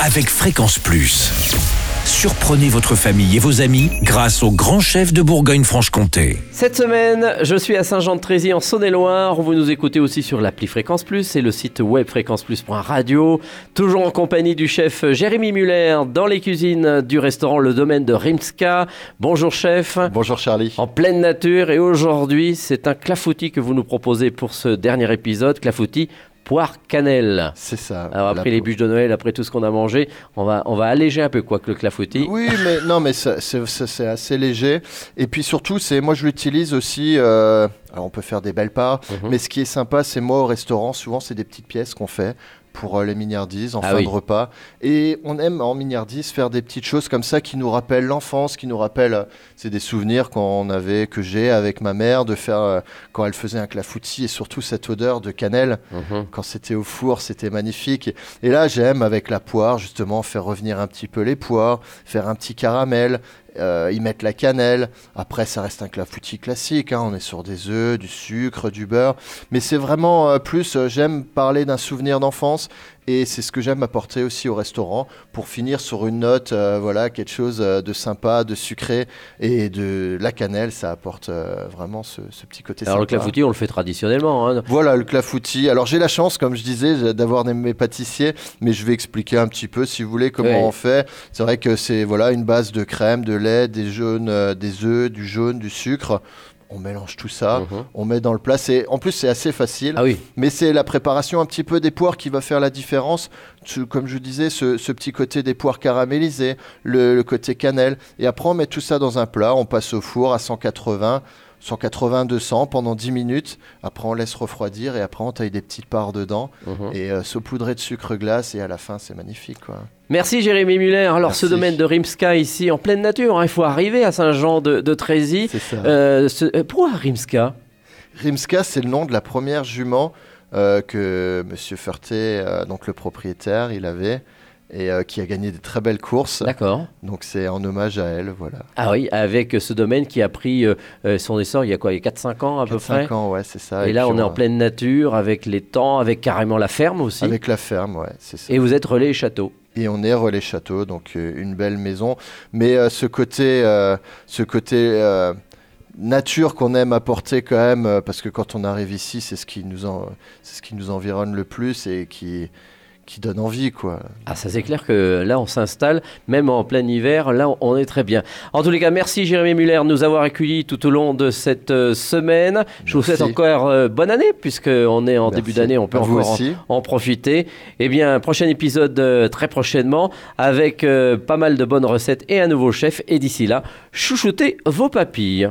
avec Fréquence Plus. Surprenez votre famille et vos amis grâce au grand chef de Bourgogne-Franche-Comté. Cette semaine, je suis à Saint-Jean-de-Trézy en Saône-et-Loire. Vous nous écoutez aussi sur l'appli Fréquence Plus et le site web fréquenceplus.radio. Toujours en compagnie du chef Jérémy Muller dans les cuisines du restaurant Le Domaine de Rimska. Bonjour chef. Bonjour Charlie. En pleine nature et aujourd'hui, c'est un clafoutis que vous nous proposez pour ce dernier épisode. Clafoutis poire cannelle. C'est ça. Alors après les bûches de Noël, après tout ce qu'on a mangé, on va, on va alléger un peu quoi que le clafoutis. Oui, mais non, mais c'est assez léger. Et puis surtout, c'est moi je l'utilise aussi. Euh, alors on peut faire des belles parts, mhm. mais ce qui est sympa, c'est moi au restaurant, souvent c'est des petites pièces qu'on fait pour euh, les mignardises en ah fin de repas. Et on aime en mignardise faire des petites choses comme ça qui nous rappellent l'enfance, qui nous rappellent, euh, c'est des souvenirs qu'on avait, que j'ai avec ma mère, de faire euh, quand elle faisait un clafoutis et surtout cette odeur de cannelle mhm. quand c'était au four, c'était magnifique. Et, là, j'aime avec la poire justement faire revenir un petit peu les poires, faire un petit caramel, euh, ils mettent la cannelle. Après, ça reste un clafoutis classique. Hein. On est sur des œufs, du sucre, du beurre. Mais c'est vraiment euh, plus, euh, j'aime parler d'un souvenir d'enfance et c'est ce que j'aime apporter aussi au restaurant pour finir sur une note, euh, voilà, quelque chose euh, de sympa, de sucré et de la cannelle, ça apporte euh, vraiment ce, petit côté Alors le clafoutis, on le fait traditionnellement. Hein. Voilà, le clafoutis. Alors j'ai la chance, comme je disais, d'avoir mes pâtissiers, mais je vais expliquer un petit peu, si vous voulez, comment on fait. C'est vrai que c'est voilà une base de crème, de lait, des jaunes, des œufs, du jaune, du sucre on mélange tout ça, mhm. on met dans le plat. En plus, c'est assez facile. Ah oui. Mais c'est la préparation un petit peu des poires qui va faire la différence. Comme je disais, ce, petit côté des poires caramélisées, le, le, côté cannelle. Et après, on met tout ça dans un plat. On passe au four à 180. 180-200 pendant 10 minutes. Après, on laisse refroidir et après, on taille des petites parts dedans mhm. et euh, saupoudrer de sucre glace. Et à la fin, c'est magnifique. Quoi. Merci Jérémy Muller. Alors, ce domaine de Rimska ici, en pleine nature, hein, il faut arriver à Saint-Jean de, de Trézy. C'est ça. Euh, euh, pourquoi Rimska? Rimska, c'est le nom de la première jument que M. Ferté, donc le propriétaire, il avait et euh, qui a gagné des très belles courses. D'accord. Donc c'est en hommage à elle, voilà. Ah oui, avec ce domaine qui a pris euh, euh, son essor il y a quoi Il y a 4-5 ans à peu près 5 ans, ouais, c'est ça. Et, là, on, est en pleine nature, avec les temps, avec carrément la ferme aussi. Avec la ferme, ouais, c'est ça. Et vous êtes relais château et on est relais château, donc une belle maison. Mais ce côté, ce côté nature qu'on aime apporter quand même, parce que quand on arrive ici, c'est ce qui nous, c'est ce qui nous environne le plus et qui qui donne envie, quoi. Ah, ça c'est clair que là, on s'installe, même en plein hiver, là, on est très bien. En tous les cas, merci Jérémy Muller de nous avoir accueillis tout au long de cette euh, semaine. Je vous souhaite encore euh, bonne année, puisqu'on est en début d'année, on peut encore en, profiter. Eh bien, prochain épisode euh, très prochainement, avec pas mal de bonnes recettes et un nouveau chef. Et d'ici là, chouchoutez vos papilles.